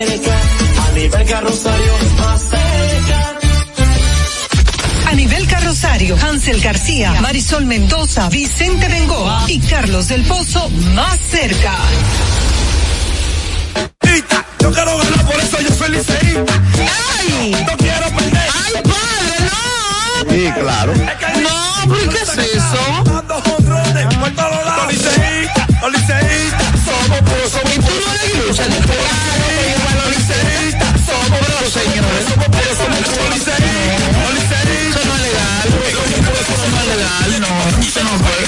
A nivel carrosario, más cerca. A nivel carrosario, Hansel García, Marisol Mendoza, Vicente Bengoa y Carlos del Pozo más cerca. Yo quiero ganar, por eso yo soy liceísta. ¡Ay! No quiero perder. ¡Ay, padre, no! Sí, claro. No, Eso no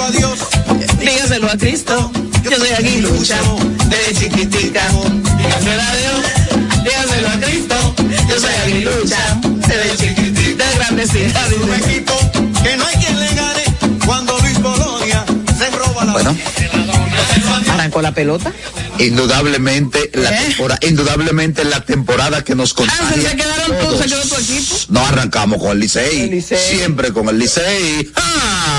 Dígaselo a Dios. Dígaselo a Cristo. Yo soy aguilucha. Desde chiquitica. Dígaselo a Dios. Dígaselo a Cristo. Yo soy aguilucha. Desde chiquitita. De grandecita. Un equipo que no hay quien le gane cuando Luis Bolonia se roba la Bueno, Arrancó la pelota. indudablemente la ¿Eh? temporada, indudablemente la temporada que nos contagia. se quedaron tú, se quedó tu equipo. No arrancamos con el Licey. El Licey. Siempre con el Licey. ¡Ah!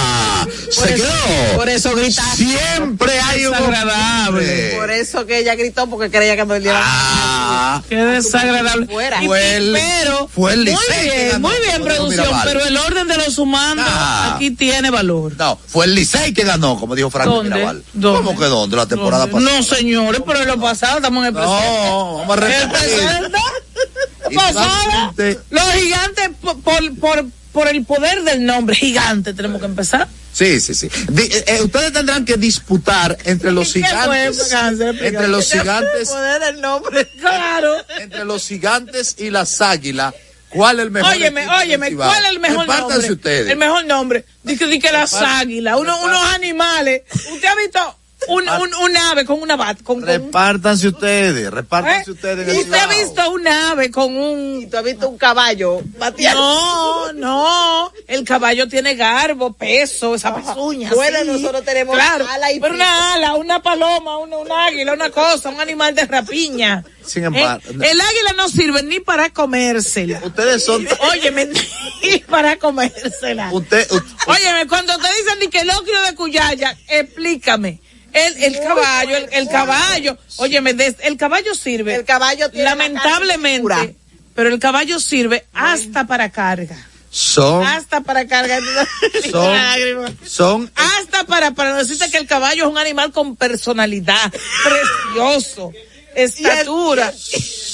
Por Se eso- quedó. Por eso gritaste. Siempre hay un Desagradable. hombre. Por eso que ella gritó porque creía que perdiera. Ah, Qué desagradable. Fuera. Y- Fue el- pero, fue el muy bien, muy bien, producción, pero el orden de los humanos Ah. aquí tiene valor. no, fue el Licey que ganó, como dijo Franco ¿Dónde? Mirabal. ¿Dónde? ¿Cómo que dónde? La temporada ¿Dónde? pasada. No, señores, pero en lo pasado estamos en el presente. No, vamos a El repetir. presente. Y Pasada. Los gigantes, por, por, por, el poder del nombre, gigante, tenemos que empezar. Sí, sí, sí. Eh, eh, ustedes tendrán que disputar entre los ¿Qué fue, gigantes, entre los gigantes, Poder del nombre. Claro. entre los gigantes y las águilas. ¿Cuál es el mejor? Óyeme, óyeme? ¿cuál es el mejor Repártanse nombre? ustedes. El mejor nombre. Dice di que las águilas, uno, unos animales. ¿Usted ha visto un, un, un ave con una bat? Con, con- Repártanse ustedes, ¿eh? repártanse ustedes. en el ¿Usted ha visto un ave con Y un... tú has visto un caballo. No, no, el caballo tiene garbo, peso, esa pezuña. Bueno, así. nosotros tenemos claro, ala y pero una ala, una paloma, una, un águila, una cosa, un animal de rapiña. Sin embargo, Eh, el águila no sirve ni para comérsela. Ustedes son. Óyeme, ni para comérsela. Usted, u- Óyeme, cuando te dicen ni que el ocrio de Cuyaya, explícame. El, el caballo, el, el caballo, óyeme, des- el caballo sirve. El caballo tiene lamentablemente, pero el caballo sirve hasta para carga. son, Hasta para carga. son, son, Hasta para, para decirte que el caballo es un animal con personalidad, precioso, estatura.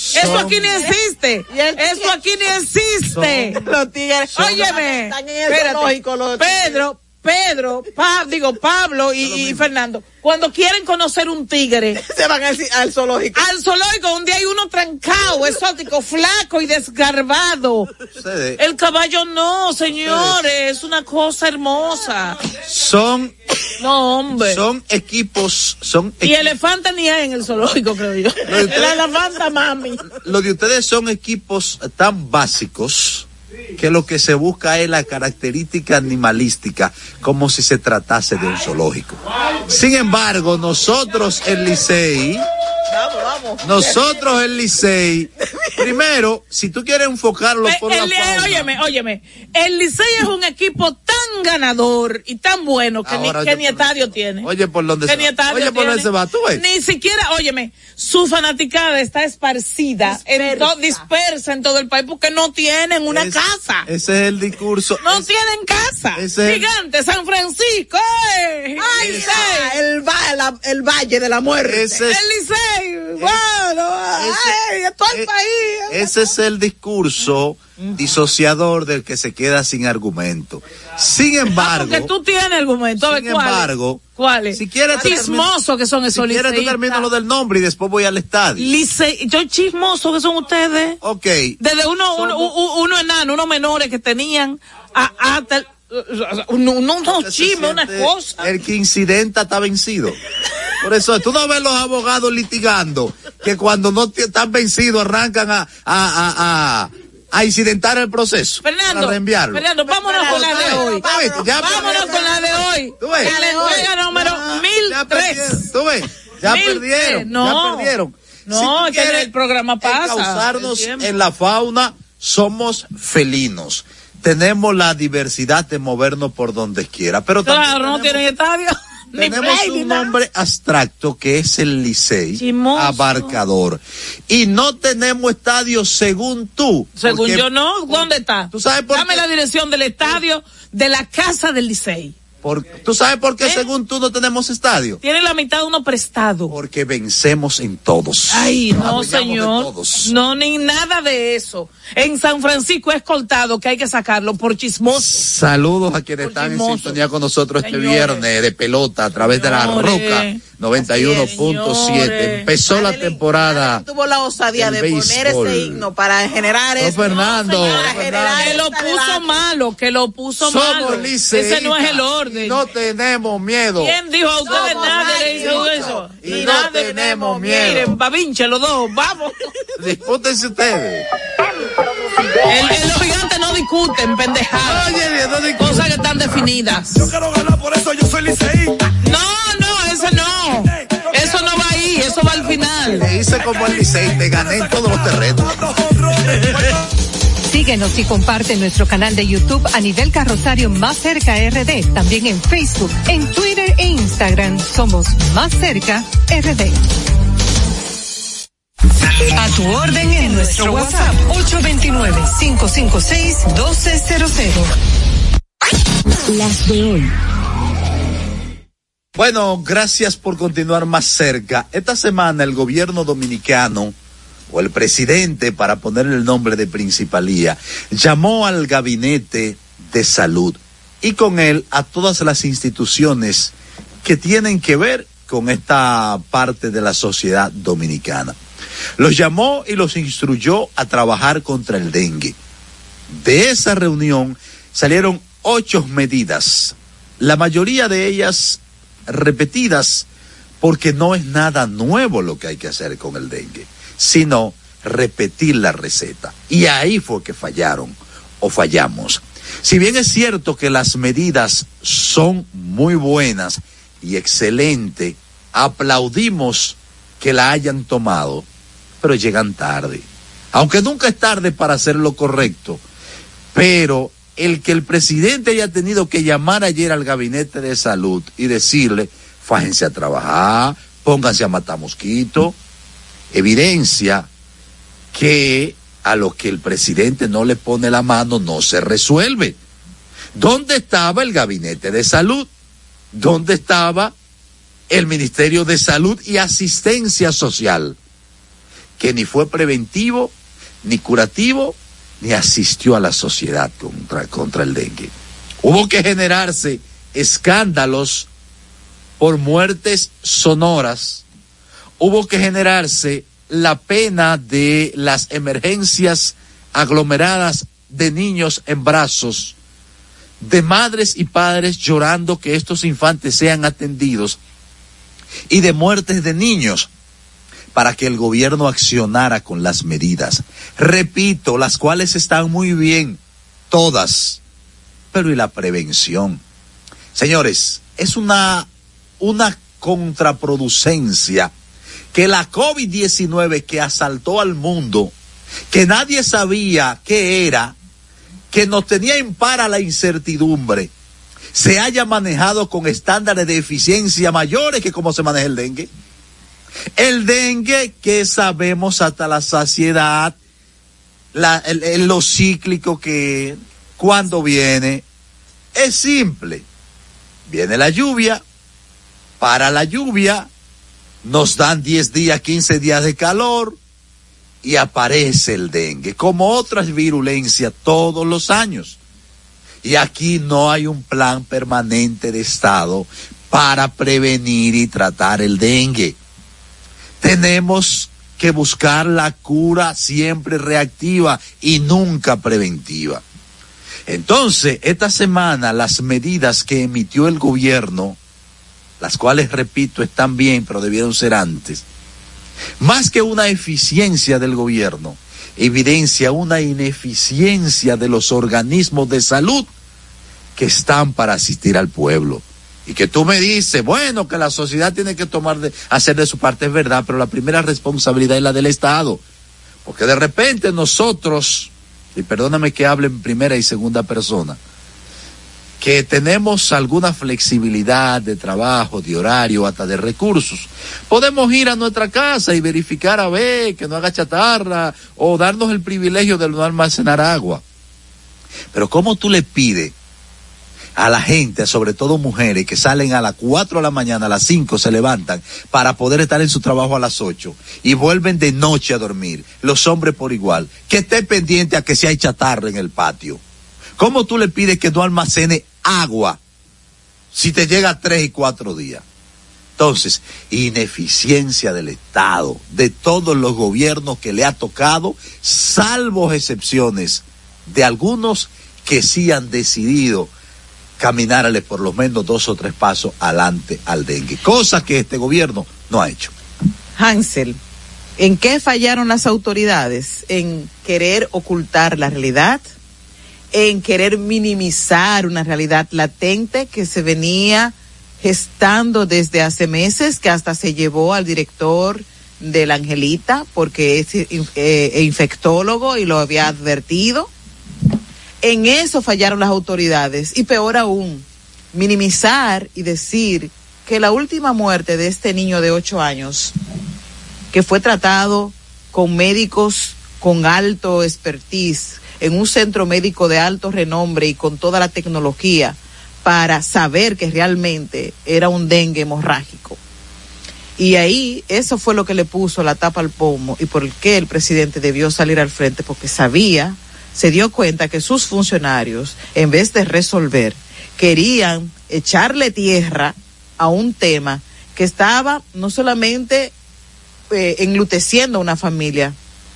Eso aquí ni existe. Eso aquí ni existe. Los tigres. Óyeme, Están en el espérate. Pedro, Pedro, Pa- digo Pablo y, y Fernando, cuando quieren conocer un tigre, Se van al, al zoológico. al zoológico donde hay uno trancado, exótico, flaco y desgarbado. ustedes El caballo no, señores, es una cosa hermosa. son, No, hombre. son equipos, son Y elefanta ni hay en el zoológico, creo yo. de usted- El elefanta, mami. lo de ustedes son equipos tan básicos que lo que se busca es la característica animalística, como si se tratase de un zoológico. Sin embargo, nosotros el Licey, Vamos, nosotros el Licey, primero, si tú quieres enfocarlo por la El- fauna, óyeme, óyeme. El Licey es un equipo tan ganador y tan bueno que Ahora, ni, que estadio tiene. Oye, por dónde que se ni va. estadio Oye, por dónde tiene. se va, tú ves. Ni siquiera, óyeme, su fanaticada está esparcida, en to- dispersa en todo el país porque no tienen una Es- casa. Ese es el discurso. no es- tienen casa. ese- Gigante, San Francisco. ¡eh! ¡Ay, Licey! el, va- la- el valle de la muerte. ese es- El Licey. Ay, todo el Eh, país. Ese es el discurso disociador del que se queda sin argumento. Sin Ah, embargo, porque tú tienes argumento. Sin embargo, ¿Cuáles? si quieres te Chismosos que son si esos quieres tú termino lo del nombre y después voy al estadio. Lice- yo chismoso que son ustedes. Ok. Desde uno, uno, Somos- u- uno enano, unos menores que tenían a- hasta Usted se chismes, unas siente cosas. El que incidenta está vencido. Por eso, tú no ves los abogados litigando que cuando no están vencidos arrancan a, a, a, a, a incidentar el proceso. Fernando, Para reenviarlo. Fernando, vámonos con la de hoy. Ya Vámonos perdieron. con la de hoy. ¿Tú ves? La entrega número Ya perdieron. 1003. ¿Tú ves? Ya Mil perdieron. tres. No. Ya perdieron. No, es que quieres el programa pasa, tiempo. en la fauna, somos felinos. Tenemos la diversidad de movernos por donde quiera. Pero Claro, no tienen estadio. Tenemos play, un nombre abstracto que es el Licey Chimoso. abarcador. Y no tenemos estadio según tú. Según porque- yo no, ¿dónde está? ¿Tú sabes por Dame qué? la dirección del estadio de la casa del Licey. Por- ¿Tú sabes por qué ¿Eh? según tú no tenemos estadio? Tiene la mitad de uno prestado. Porque vencemos en todos. Ay, no, señor. todos. No, ni nada de eso. En San Francisco es cortado que hay que sacarlo por chismoso. Saludos a quienes Por están en sintonía con nosotros este viernes de pelota a través de la. Roca 91.7. Señores. Empezó la temporada. Adeline tuvo la osadía de poner ese himno para generar No, eso. Fernando, señora, Fernando. generar Que lo puso malo, que lo puso malo. Somos Ese no es el orden. No tenemos miedo. ¿Quién dijo a ustedes nadie le hizo eso? Y no tenemos miedo. Miren, babinche los dos, vamos. Dispútense ustedes. El, el- los gigantes no discuten, pendejadas. Oye, no discu- Cosas que están definidas. Yo quiero ganar, por eso yo soy liceísta. No, no, eso no. Eso no va ahí, eso va al final. Te hice como el Licey, te gané en todos los terrenos. Síguenos y comparte nuestro canal de YouTube a nivel carrosario Más Cerca RD. También en Facebook, en Twitter e Instagram somos Más Cerca RD. A tu orden en nuestro WhatsApp 829-556-1200. Las de hoy. Bueno, gracias por continuar más cerca. Esta semana el gobierno dominicano o el presidente, para ponerle el nombre de principalía, llamó al gabinete de salud y con él a todas las instituciones que tienen que ver con esta parte de la sociedad dominicana. Los llamó y los instruyó a trabajar contra el dengue. De esa reunión salieron ocho medidas, la mayoría de ellas repetidas porque no es nada nuevo lo que hay que hacer con el dengue, sino repetir la receta. Y ahí fue que fallaron o fallamos. Si bien es cierto que las medidas son muy buenas y excelentes, aplaudimos que la hayan tomado, pero llegan tarde. Aunque nunca es tarde para hacer lo correcto, pero el que el presidente haya tenido que llamar ayer al gabinete de salud y decirle, fájense a trabajar, pónganse a matar mosquitos, evidencia que a lo que el presidente no le pone la mano no se resuelve. ¿Dónde estaba el gabinete de salud? ¿Dónde estaba el Ministerio de Salud y Asistencia Social? Que ni fue preventivo, ni curativo, ni asistió a la sociedad contra, contra el dengue. Hubo que generarse escándalos por muertes sonoras, hubo que generarse la pena de las emergencias aglomeradas de niños en brazos, de madres y padres llorando que estos infantes sean atendidos y de muertes de niños para que el gobierno accionara con las medidas. Repito, las cuales están muy bien, todas, pero ¿y la prevención? Señores, es una, una contraproducencia que la COVID-19 que asaltó al mundo, que nadie sabía qué era, que nos tenía en para la incertidumbre, se haya manejado con estándares de eficiencia mayores que como se maneja el dengue. El dengue que sabemos hasta la saciedad, la, el, lo cíclico que cuando viene, es simple. Viene la lluvia, para la lluvia, nos dan 10 días, 15 días de calor y aparece el dengue, como otras virulencias todos los años. Y aquí no hay un plan permanente de Estado para prevenir y tratar el dengue. Tenemos que buscar la cura siempre reactiva y nunca preventiva. Entonces, esta semana las medidas que emitió el gobierno, las cuales, repito, están bien, pero debieron ser antes, más que una eficiencia del gobierno, evidencia una ineficiencia de los organismos de salud que están para asistir al pueblo. Y que tú me dices, bueno, que la sociedad tiene que tomar de, hacer de su parte, es verdad, pero la primera responsabilidad es la del Estado. Porque de repente nosotros, y perdóname que hable en primera y segunda persona, que tenemos alguna flexibilidad de trabajo, de horario, hasta de recursos, podemos ir a nuestra casa y verificar a ver que no haga chatarra o darnos el privilegio de no almacenar agua. Pero ¿cómo tú le pides a la gente, sobre todo mujeres, que salen a las 4 de la mañana, a las 5 se levantan para poder estar en su trabajo a las 8 y vuelven de noche a dormir, los hombres por igual, que esté pendiente a que si hay chatarra en el patio. ¿Cómo tú le pides que no almacene agua si te llega tres y cuatro días? Entonces, ineficiencia del Estado, de todos los gobiernos que le ha tocado, salvo excepciones de algunos que sí han decidido caminarle por lo menos dos o tres pasos adelante al dengue, cosa que este gobierno no ha hecho. Hansel, ¿en qué fallaron las autoridades? ¿En querer ocultar la realidad? ¿En querer minimizar una realidad latente que se venía gestando desde hace meses, que hasta se llevó al director de la Angelita porque es eh, infectólogo y lo había advertido? En eso fallaron las autoridades y peor aún, minimizar y decir que la última muerte de este niño de ocho años, que fue tratado con médicos con alto expertise, en un centro médico de alto renombre y con toda la tecnología para saber que realmente era un dengue hemorrágico. Y ahí eso fue lo que le puso la tapa al pomo y por el que el presidente debió salir al frente porque sabía se dio cuenta que sus funcionarios, en vez de resolver, querían echarle tierra a un tema que estaba no solamente eh, a una familia,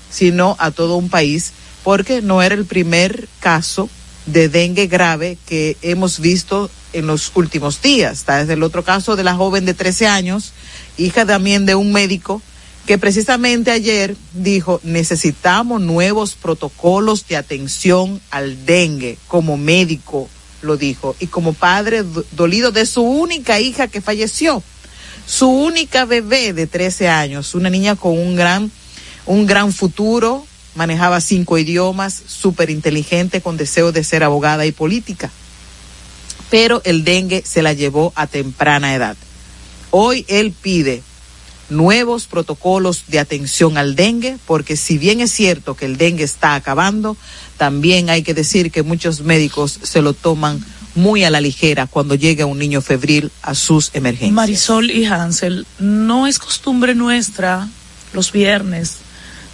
sino a todo un país, porque no era el primer caso de dengue grave que hemos visto en los últimos días. Está desde el otro caso de la joven de 13 años, hija también de un médico que precisamente ayer dijo, necesitamos nuevos protocolos de atención al dengue, como médico lo dijo, y como padre dolido de su única hija que falleció, su única bebé de 13 años, una niña con un gran, un gran futuro, manejaba cinco idiomas, súper inteligente, con deseo de ser abogada y política. Pero el dengue se la llevó a temprana edad. Hoy él pide nuevos protocolos de atención al dengue, porque si bien es cierto que el dengue está acabando, también hay que decir que muchos médicos se lo toman muy a la ligera cuando llega un niño febril a sus emergencias. Marisol y Hansel, no es costumbre nuestra los viernes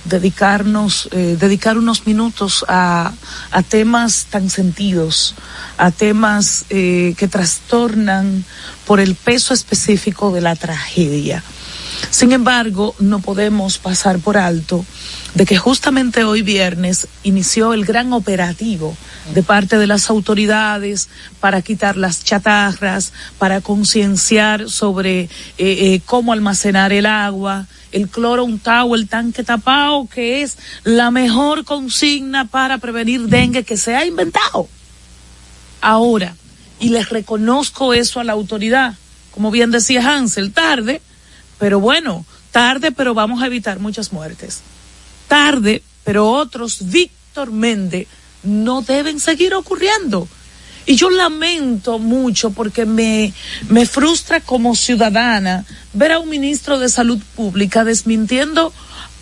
dedicarnos, eh, dedicar unos minutos a, a, temas tan sentidos, a temas eh, que trastornan por el peso específico de la tragedia. Sin embargo, no podemos pasar por alto de que justamente hoy viernes inició el gran operativo de parte de las autoridades para quitar las chatarras, para concienciar sobre eh, eh, cómo almacenar el agua, el cloro untado, el tanque tapado, que es la mejor consigna para prevenir dengue que se ha inventado. Ahora, y les reconozco eso a la autoridad, como bien decía Hansel, tarde, pero bueno, tarde, pero vamos a evitar muchas muertes. Tarde, pero otros, Víctor Méndez, no deben seguir ocurriendo. Y yo lamento mucho porque me, me frustra como ciudadana ver a un ministro de salud pública desmintiendo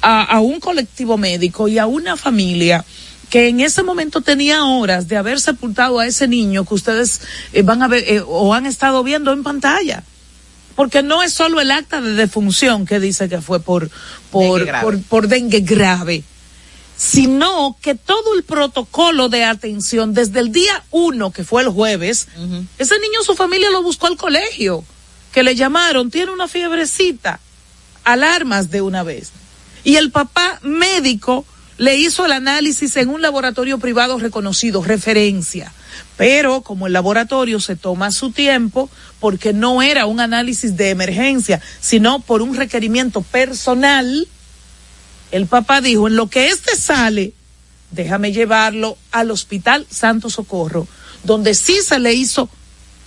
a, a un colectivo médico y a una familia que en ese momento tenía horas de haber sepultado a ese niño que ustedes eh, van a ver eh, o han estado viendo en pantalla porque no es solo el acta de defunción que dice que fue por, por, Dengue por dengue grave, sino que todo el protocolo de atención desde el día uno, que fue el jueves, ese niño su familia lo buscó al colegio, que le llamaron, tiene una fiebrecita, alarmas de una vez. Y el papá médico le hizo el análisis en un laboratorio privado reconocido, referencia. Pero como el laboratorio se toma su tiempo, porque no era un análisis de emergencia, sino por un requerimiento personal, el papá dijo, en lo que este sale, déjame llevarlo al Hospital Santo Socorro, donde sí se le hizo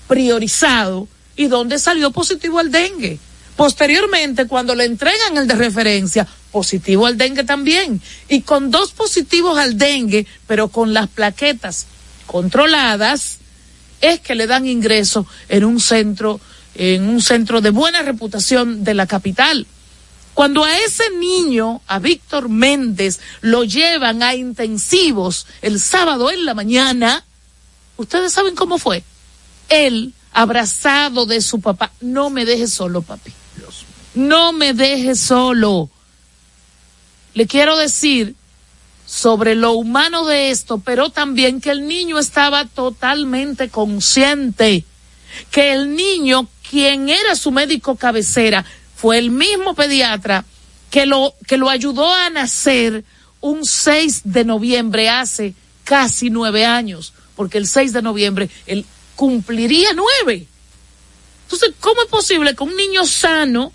priorizado y donde salió positivo al dengue. Posteriormente, cuando le entregan el de referencia, positivo al dengue también. Y con dos positivos al dengue, pero con las plaquetas controladas, es que le dan ingreso en un centro, en un centro de buena reputación de la capital. Cuando a ese niño, a Víctor Méndez, lo llevan a intensivos el sábado en la mañana, ustedes saben cómo fue. Él, abrazado de su papá, no me dejes solo, papi. No me dejes solo. Le quiero decir sobre lo humano de esto, pero también que el niño estaba totalmente consciente, que el niño, quien era su médico cabecera, fue el mismo pediatra que lo, que lo ayudó a nacer un 6 de noviembre hace casi nueve años, porque el 6 de noviembre él cumpliría nueve. Entonces, ¿cómo es posible que un niño sano,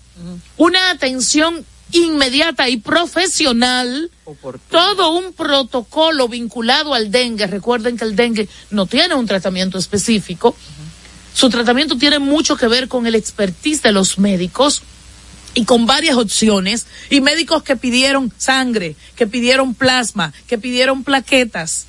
una atención inmediata y profesional, todo un protocolo vinculado al dengue, recuerden que el dengue no tiene un tratamiento específico, su tratamiento tiene mucho que ver con el expertise de los médicos y con varias opciones, y médicos que pidieron sangre, que pidieron plasma, que pidieron plaquetas,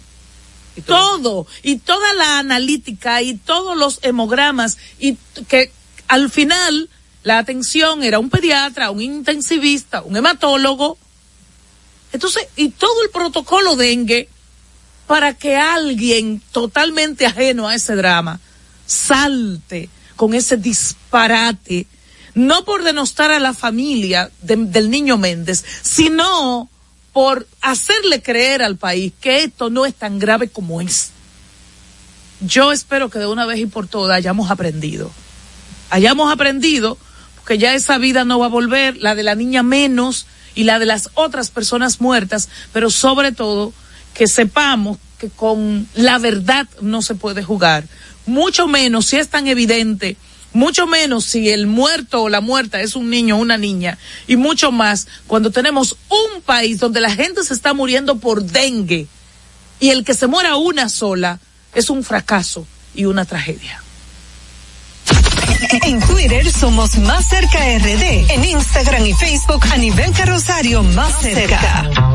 todo, y toda la analítica y todos los hemogramas, y que al final la atención era un pediatra, un intensivista, un hematólogo. Entonces, y todo el protocolo dengue para que alguien totalmente ajeno a ese drama salte con ese disparate, no por denostar a la familia de- del niño Méndez, sino por hacerle creer al país que esto no es tan grave como es. Yo espero que de una vez y por todas hayamos aprendido. Hayamos aprendido, porque ya esa vida no va a volver, la de la niña menos y la de las otras personas muertas, pero sobre todo que sepamos que con la verdad no se puede jugar. Mucho menos si es tan evidente, mucho menos si el muerto o la muerta es un niño o una niña, y mucho más cuando tenemos un país donde la gente se está muriendo por dengue y el que se muera una sola es un fracaso y una tragedia. En Twitter somos Más Cerca RD. En Instagram y Facebook a nivel Rosario Más Cerca.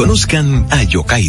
Conozcan a Yokairi.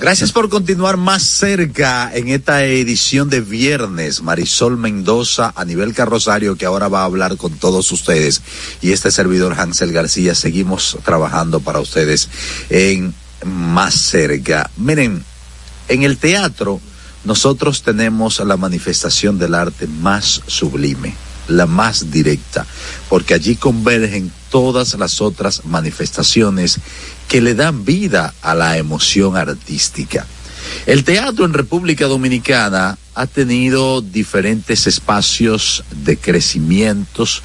Gracias por continuar más cerca en esta edición de viernes. Marisol Mendoza a nivel carrosario que ahora va a hablar con todos ustedes. Y este servidor Hansel García seguimos trabajando para ustedes en más cerca. Miren, en el teatro nosotros tenemos la manifestación del arte más sublime, la más directa, porque allí convergen todas las otras manifestaciones que le dan vida a la emoción artística. El teatro en República Dominicana ha tenido diferentes espacios de crecimientos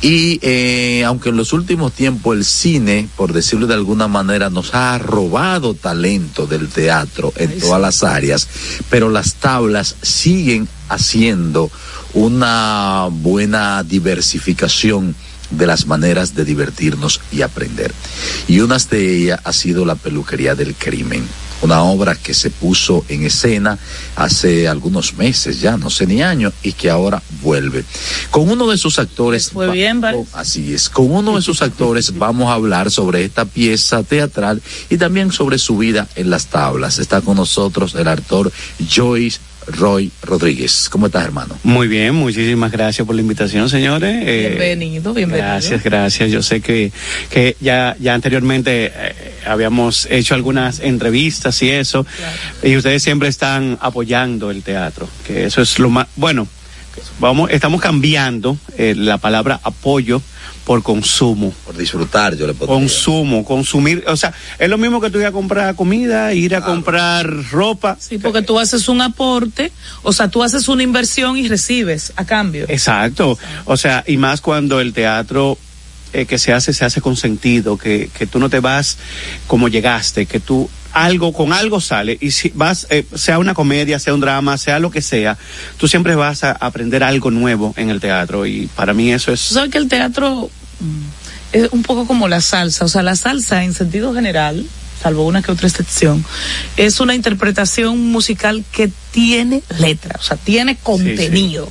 y eh, aunque en los últimos tiempos el cine, por decirlo de alguna manera, nos ha robado talento del teatro en Ay, todas sí. las áreas, pero las tablas siguen haciendo una buena diversificación de las maneras de divertirnos y aprender. Y una de ellas ha sido la peluquería del crimen. Una obra que se puso en escena hace algunos meses ya, no sé ni años, y que ahora vuelve. Con uno de sus actores. Fue bien, ¿vale? Así es. Con uno de sus actores vamos a hablar sobre esta pieza teatral y también sobre su vida en las tablas. Está con nosotros el actor Joyce Roy Rodríguez. ¿Cómo estás, hermano? Muy bien, muchísimas gracias por la invitación, señores. Eh, Bienvenido, bienvenido. Gracias, gracias. Yo sé que, que ya, ya anteriormente eh, habíamos hecho algunas entrevistas y eso, y ustedes siempre están apoyando el teatro, que eso es lo más, bueno, vamos, estamos cambiando eh, la palabra apoyo por consumo. Por disfrutar, yo le puedo Consumo, consumir, o sea, es lo mismo que tú ir a comprar comida, ir a comprar ropa. Sí, porque tú haces un aporte, o sea, tú haces una inversión y recibes a cambio. Exacto. O sea, y más cuando el teatro eh, que se hace, se hace con sentido, que, que tú no te vas como llegaste, que tú algo, con algo sale, y si vas, eh, sea una comedia, sea un drama, sea lo que sea, tú siempre vas a aprender algo nuevo en el teatro, y para mí eso es... sabes que el teatro mm, es un poco como la salsa, o sea, la salsa en sentido general, salvo una que otra excepción, es una interpretación musical que tiene letra, o sea, tiene contenido.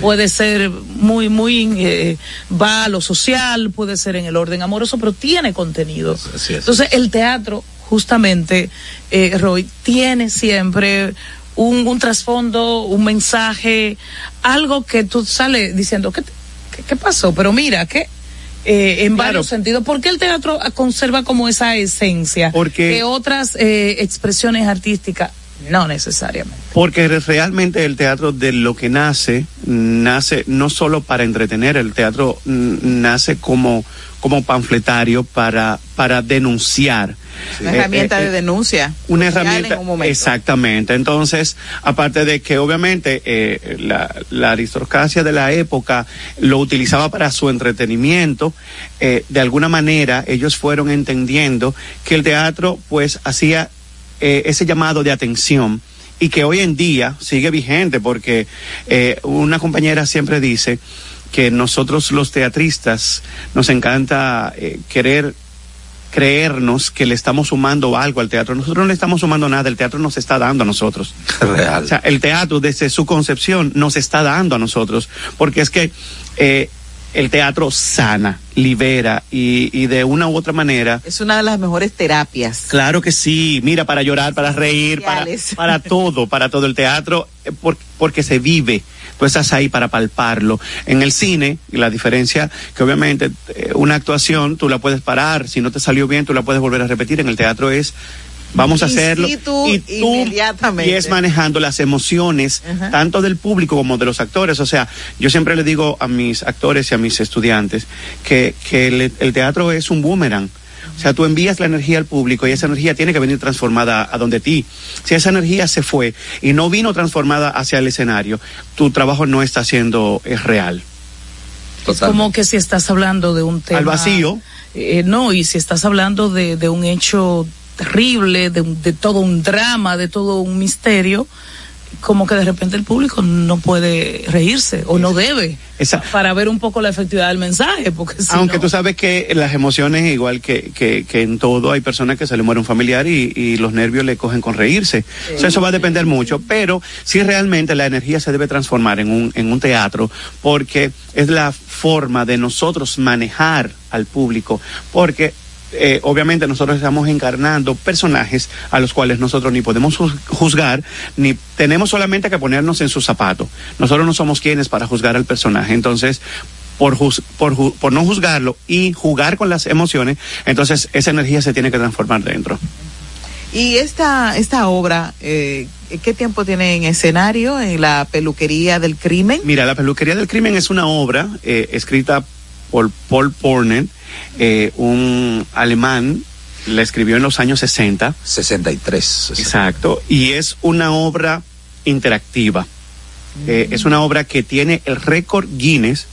Puede ser muy, muy, eh, va a lo social, puede ser en el orden amoroso, pero tiene contenido. Así es. Entonces, el teatro, justamente, eh, Roy, tiene siempre un, un trasfondo, un mensaje, algo que tú sales diciendo, ¿qué, te- qué, qué pasó? Pero mira, que eh, en varios sentidos, ¿por qué el teatro conserva como esa esencia Porque- que otras eh, expresiones artísticas no necesariamente? Porque re- realmente el teatro de lo que nace, nace no solo para entretener, el teatro nace como, como panfletario para, para denunciar. Una Eh, herramienta eh, de eh, denuncia. una herramienta en un momento. exactamente entonces aparte de que obviamente eh, la, la aristocracia de la época lo utilizaba para su entretenimiento de alguna manera ellos fueron entendiendo que el teatro pues hacía ese llamado de atención y que hoy en día sigue vigente porque una compañera siempre dice que nosotros los teatristas nos encanta querer creernos que le estamos sumando algo al teatro. Nosotros no le estamos sumando nada, el teatro nos está dando a nosotros. Real. O sea, el teatro desde su concepción nos está dando a nosotros, porque es que eh, el teatro sana, libera y, y de una u otra manera. Es una de las mejores terapias. Claro que sí, mira, para llorar, para reír, para, para todo, para todo el teatro, eh, por- porque se vive tú estás ahí para palparlo. En el cine, la diferencia que obviamente eh, una actuación tú la puedes parar, si no te salió bien tú la puedes volver a repetir, en el teatro es vamos a hacerlo. situ, y tú inmediatamente. y es manejando las emociones tanto del público como de los actores. O sea yo siempre le digo a mis actores y a mis estudiantes que, que el, el teatro es un boomerang o sea, tú envías la energía al público y esa energía tiene que venir transformada a donde ti. Si esa energía se fue y no vino transformada hacia el escenario, tu trabajo no está siendo es real. Es como que si estás hablando de un tema. Al vacío. Eh, no, y si estás hablando de, de un hecho terrible, de, un- de todo un drama, de todo un misterio, como que de repente el público no puede reírse o no debe. Esa- Para ver un poco la efectividad del mensaje, porque si Aunque no- tú sabes que las emociones, igual que, que, que en todo, hay personas que se le muere un familiar y, y los nervios le cogen con reírse. O sea, eso va a depender mucho, pero sí realmente la energía se debe transformar en un, en un teatro porque es la forma de nosotros manejar al público, porque eh, obviamente nosotros estamos encarnando personajes a los cuales nosotros ni podemos juz- juzgar, ni tenemos solamente que ponernos en sus zapatos. Nosotros no somos quienes para juzgar al personaje. Entonces, por, juz- por, ju- por no juzgarlo y jugar con las emociones, entonces esa energía se tiene que transformar dentro. Y esta, esta obra, eh, ¿qué tiempo tiene en escenario en la peluquería del crimen? Mira, La peluquería del crimen es una obra eh, escrita por Paul Porner, eh, un alemán, la escribió en los años 60. 63. Exacto, y es una obra interactiva. Eh, es una obra que tiene el récord Guinness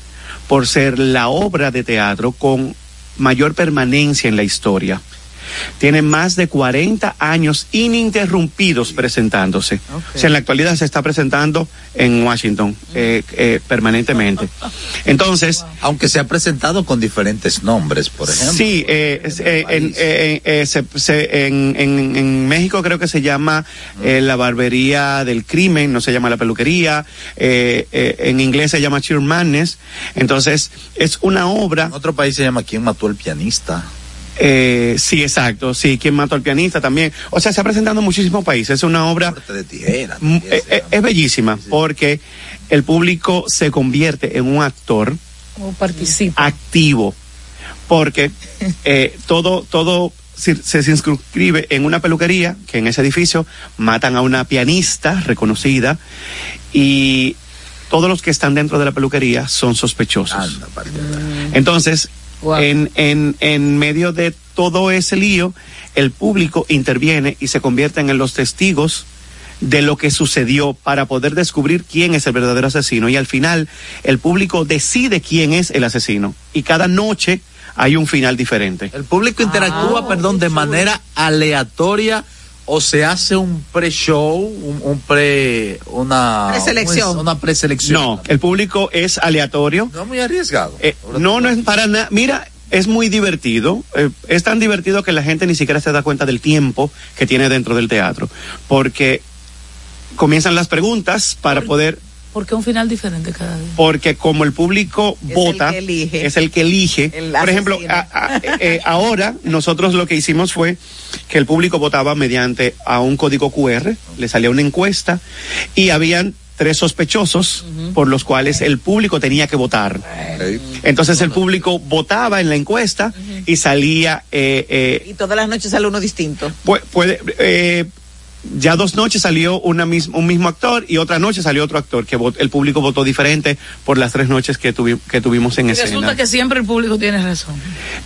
por ser la obra de teatro con mayor permanencia en la historia. Tiene más de 40 años ininterrumpidos presentándose. O sea, en la actualidad se está presentando en Washington eh, eh, permanentemente. Entonces, Aunque se ha presentado con diferentes nombres, por ejemplo. Sí, eh, en, se- se- en, en- en México creo que se llama eh, la barbería del crimen, no se llama la peluquería. eh, eh, en inglés se llama Cheer Madness. Entonces, es una obra. En otro país se llama ¿Quién mató al pianista? Eh, sí, exacto. Sí, ¿Quién mató al pianista también? O sea, se ha presentado en muchísimos países. Es una obra. de tijera. Eh, eh, es bellísima porque el público se convierte en un actor o participa. activo porque eh, todo todo se, se circunscribe en una peluquería que en ese edificio matan a una pianista reconocida y todos los que están dentro de la peluquería son sospechosos. Entonces, en, en, en medio de todo ese lío, el público interviene y se convierten en los testigos de lo que sucedió para poder descubrir quién es el verdadero asesino. Y al final, el público decide quién es el asesino. Y cada noche hay un final diferente. El público interactúa, perdón, de manera aleatoria o se hace un pre-show, un, un pre, una Preselección. una preselección. No, el público es aleatorio. No muy arriesgado. Eh, no, no es para nada. Mira, es muy divertido. eh, es tan divertido que la gente ni siquiera se da cuenta del tiempo que tiene dentro del teatro. Porque comienzan las preguntas para poder. ¿Por qué un final diferente cada día? Porque como el público vota, que elige. es el que elige. El Por ejemplo, a- a- eh, ahora nosotros lo que hicimos fue que el público votaba mediante a un código QR, le salía una encuesta y habían tres sospechosos por los cuales el público tenía que votar. Entonces el público votaba en la encuesta y salía eh, eh, Y todas las noches sale uno distinto. Pu- puede, eh, ya dos noches salió una mis- un mismo actor y otra noche salió otro actor que el público votó diferente por las tres noches que, tuvi- que tuvimos en Y escena. resulta que siempre el público tiene razón.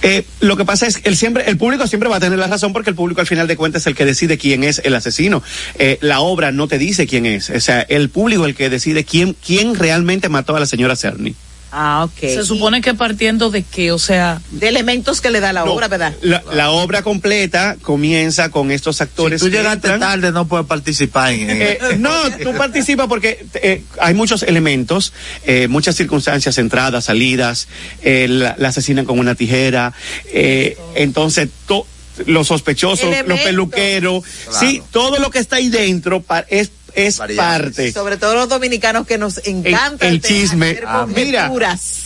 Eh, lo que pasa es que el, siempre, el público siempre va a tener la razón porque el público al final de cuentas es el que decide quién es el asesino. Eh, la obra no te dice quién es. O sea, el público es el que decide quién, quién realmente mató a la señora Cerny. Ah, ok. Se supone que partiendo de que, o sea... De elementos que le da la No, obra, ¿verdad? La, la obra completa comienza con estos actores. Si tú llegaste entran. tarde, no puedes participar en. Eh, no, tú participas porque eh, hay muchos elementos, eh, muchas circunstancias, entradas, salidas, eh, la, la asesinan con una tijera, eh, entonces to- los sospechosos, los Elementos. peluqueros, Claro. sí, todo lo que está ahí dentro pa- es es parte. Sobre todo los dominicanos que nos encanta el chisme. Ah, mira.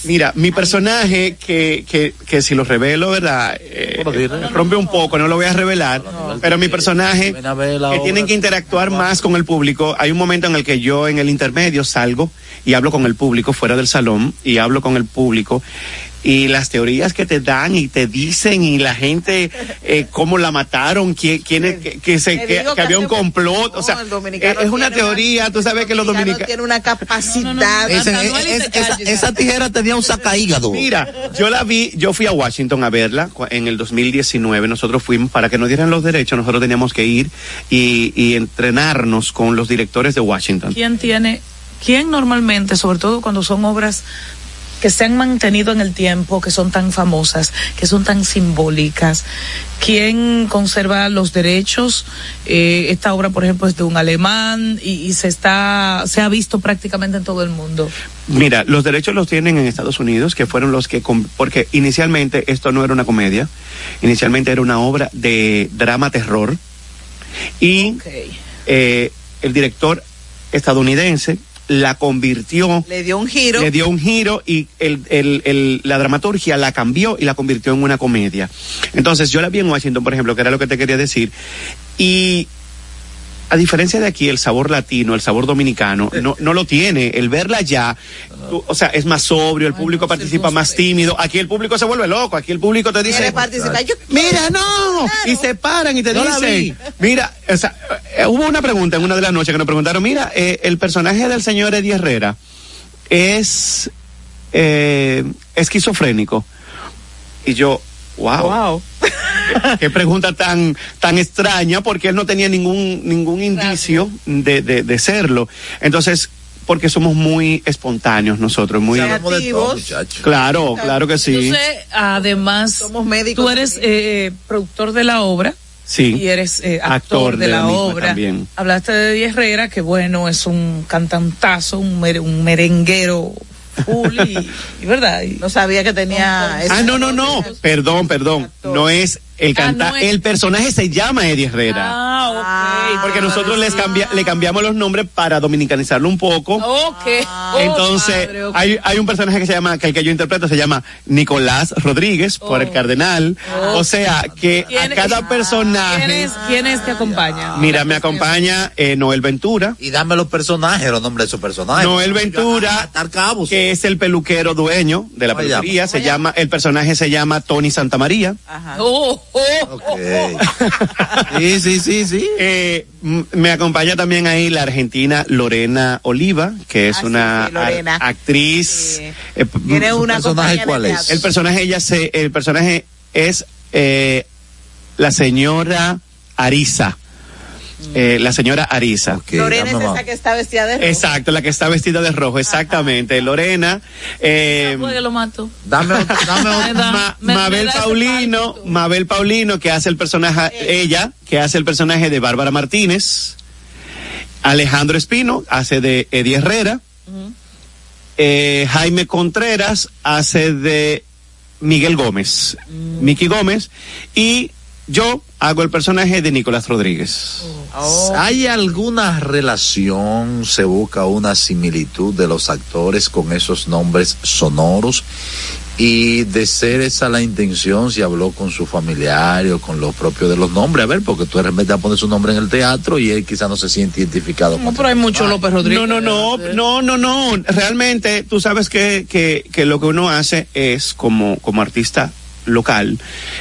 Mira, mi personaje, que, que, que si lo revelo, ¿verdad? Eh, rompe un poco, no lo voy a revelar, pero mi personaje, que tienen que interactuar más con el público, hay un momento en el que yo en el intermedio salgo y hablo con el público fuera del salón y hablo con el público y las teorías que te dan y te dicen y la gente eh, cómo la mataron, quién, quién es- que, que se, que, había un complot, o sea, dominicano es, una tiene una- teoría, tú sabes que los dominicanos tiene una capacidad. Ese- es- esa, esa tijera tenía un sacaígado. Mira, yo la vi, yo fui a Washington a verla en el 2019. Nosotros fuimos para que nos dieran los derechos. Nosotros teníamos que ir y, y entrenarnos con los directores de Washington. ¿Quién tiene, quién normalmente, sobre todo cuando son obras que se han mantenido en el tiempo, que son tan famosas, que son tan simbólicas, quién conserva los derechos? Eh, esta obra, por ejemplo, es de un alemán y, y se está, se ha visto prácticamente en todo el mundo. Mira, los derechos los tienen en Estados Unidos, que fueron los que, porque inicialmente esto no era una comedia, inicialmente era una obra de drama terror y eh, el director estadounidense la convirtió Le dio un giro. le dio un giro y el, el- el- la dramaturgia la cambió y la convirtió en una comedia. Entonces, yo la vi en Washington, por ejemplo, que era lo que te quería decir, y a diferencia de aquí, el sabor latino, el sabor dominicano, no, no lo tiene. El verla ya, tú- o sea, es más sobrio, el público participa más tímido. Aquí el público se vuelve loco, aquí el público te dice. Yo- mira, no, y se paran y te dicen, mira, o sea, eh, hubo una pregunta en una de las noches que nos preguntaron, mira, eh, el personaje del señor Eddie Herrera es eh, esquizofrénico. Y yo, wow. Qué, qué pregunta tan, tan extraña, porque él no tenía ningún, ningún indicio de, de, de serlo. Entonces, porque somos muy espontáneos nosotros, muy... Hablamos de todo, muchacho. Claro, claro que sí. Entonces, además, Somos médicos. tú eres eh, productor de la obra. Sí. Y eres eh, actor, Actor de, de la, obra. también. Hablaste de Eddie Herrera, que bueno, es un cantantazo, un, mer- un merenguero full y, y verdad. Y- No sabía que tenía. Ah, no, no, no. Perdón, perdón. No es el Ah, canta, no es- el personaje se llama Eddie Herrera. Ah, ok. porque nosotros les cambia, le cambiamos los nombres para dominicanizarlo un poco. Ok. Oh, Entonces, padre, hay, hay un personaje que se llama, que el que yo interpreto se llama Nicolás Rodríguez, por el cardenal. O sea, que a ¿Quién- cada ¿Quién personaje. es, quién es que acompaña? Mira, me acompaña eh, Noel Ventura. Y dame los personajes, los nombres de esos personajes. Noel Ventura, cabos. que es el peluquero dueño de la ¿Cómo se peluquería, se llama, el personaje se llama Tony Santamaría. Oh, oh, Sí, sí, sí, sí. Eh, me acompaña también ahí la argentina Lorena Oliva, que es Ah, una sí, actriz. Eh, p- Tiene una personaje cuál es? el personaje ella se, el personaje es eh, la señora Arisa. Eh, la señora Arisa. Lorena es esa que está vestida de rojo. Exacto, la que está vestida de rojo, exactamente. Lorena, eh, lo mato. Dame, otro- dame otro. Me da- Ma- me- me Mabel Paulino. Mabel Paulino, que hace el personaje, ella, que hace el personaje de Bárbara Martínez. Alejandro Espino hace de Eddie Herrera. Eh, Jaime Contreras hace de Miguel Gómez, Miki Gómez. Y yo hago el personaje de Nicolás Rodríguez. ¿Hay alguna relación, se busca una similitud de los actores con esos nombres sonoros? Y de ser esa la intención, si habló con su familiar o con los propios de los nombres, a ver, porque tú de poner su nombre en el teatro y él quizás no se siente identificado No, pero hay mucho López Rodríguez. No, no, no, no, no, no. Realmente, tú sabes que, que, que lo que uno hace es, como, como artista local,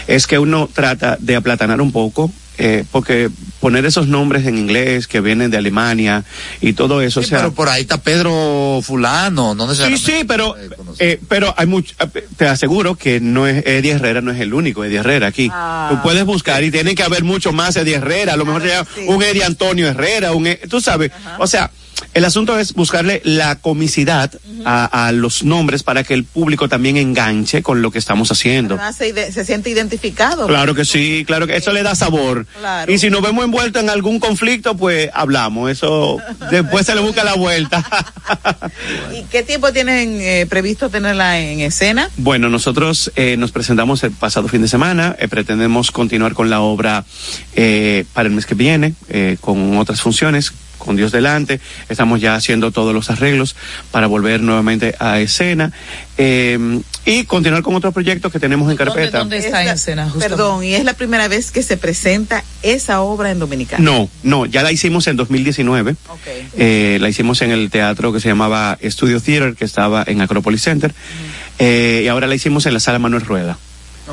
es que uno trata de aplatanar un poco, eh, porque poner esos nombres en inglés que vienen de Alemania y todo eso, Sí, o sea. pero por ahí está Pedro Fulano, no Sí, necesariamente. sí, pero, eh, pero hay mucho, eh, te aseguro que no es Eddie Herrera, no es el único Eddie Herrera aquí. Ah. Tú puedes buscar y tiene que haber mucho más Eddie Herrera, a lo mejor sí. un Eddie Antonio Herrera, un, E- tú sabes, o sea, el asunto es buscarle la comicidad a, a los nombres para que el público también enganche con lo que estamos haciendo. Además, se, siente identificado. Claro que sí, claro que eso le da sabor. Claro. Y si nos vemos envueltos en algún conflicto, pues hablamos. Eso después se le busca la vuelta. ¿Y qué tiempo tienen eh, previsto tenerla en escena? Bueno, nosotros eh, nos presentamos el pasado fin de semana, eh, pretendemos continuar con la obra eh, para el mes que viene, eh, con otras funciones. Con Dios delante. Estamos ya haciendo todos los arreglos para volver nuevamente a escena eh, y continuar con otros proyectos que tenemos en carpeta. ¿Dónde está en escena? justamente? Perdón, y es la primera vez que se presenta esa obra en Dominicana. No, no, ya la hicimos en 2019. Eh, la hicimos en el teatro que se llamaba Studio Theater, que estaba en Acropolis Center. Eh, y ahora la hicimos en la sala Manuel Rueda.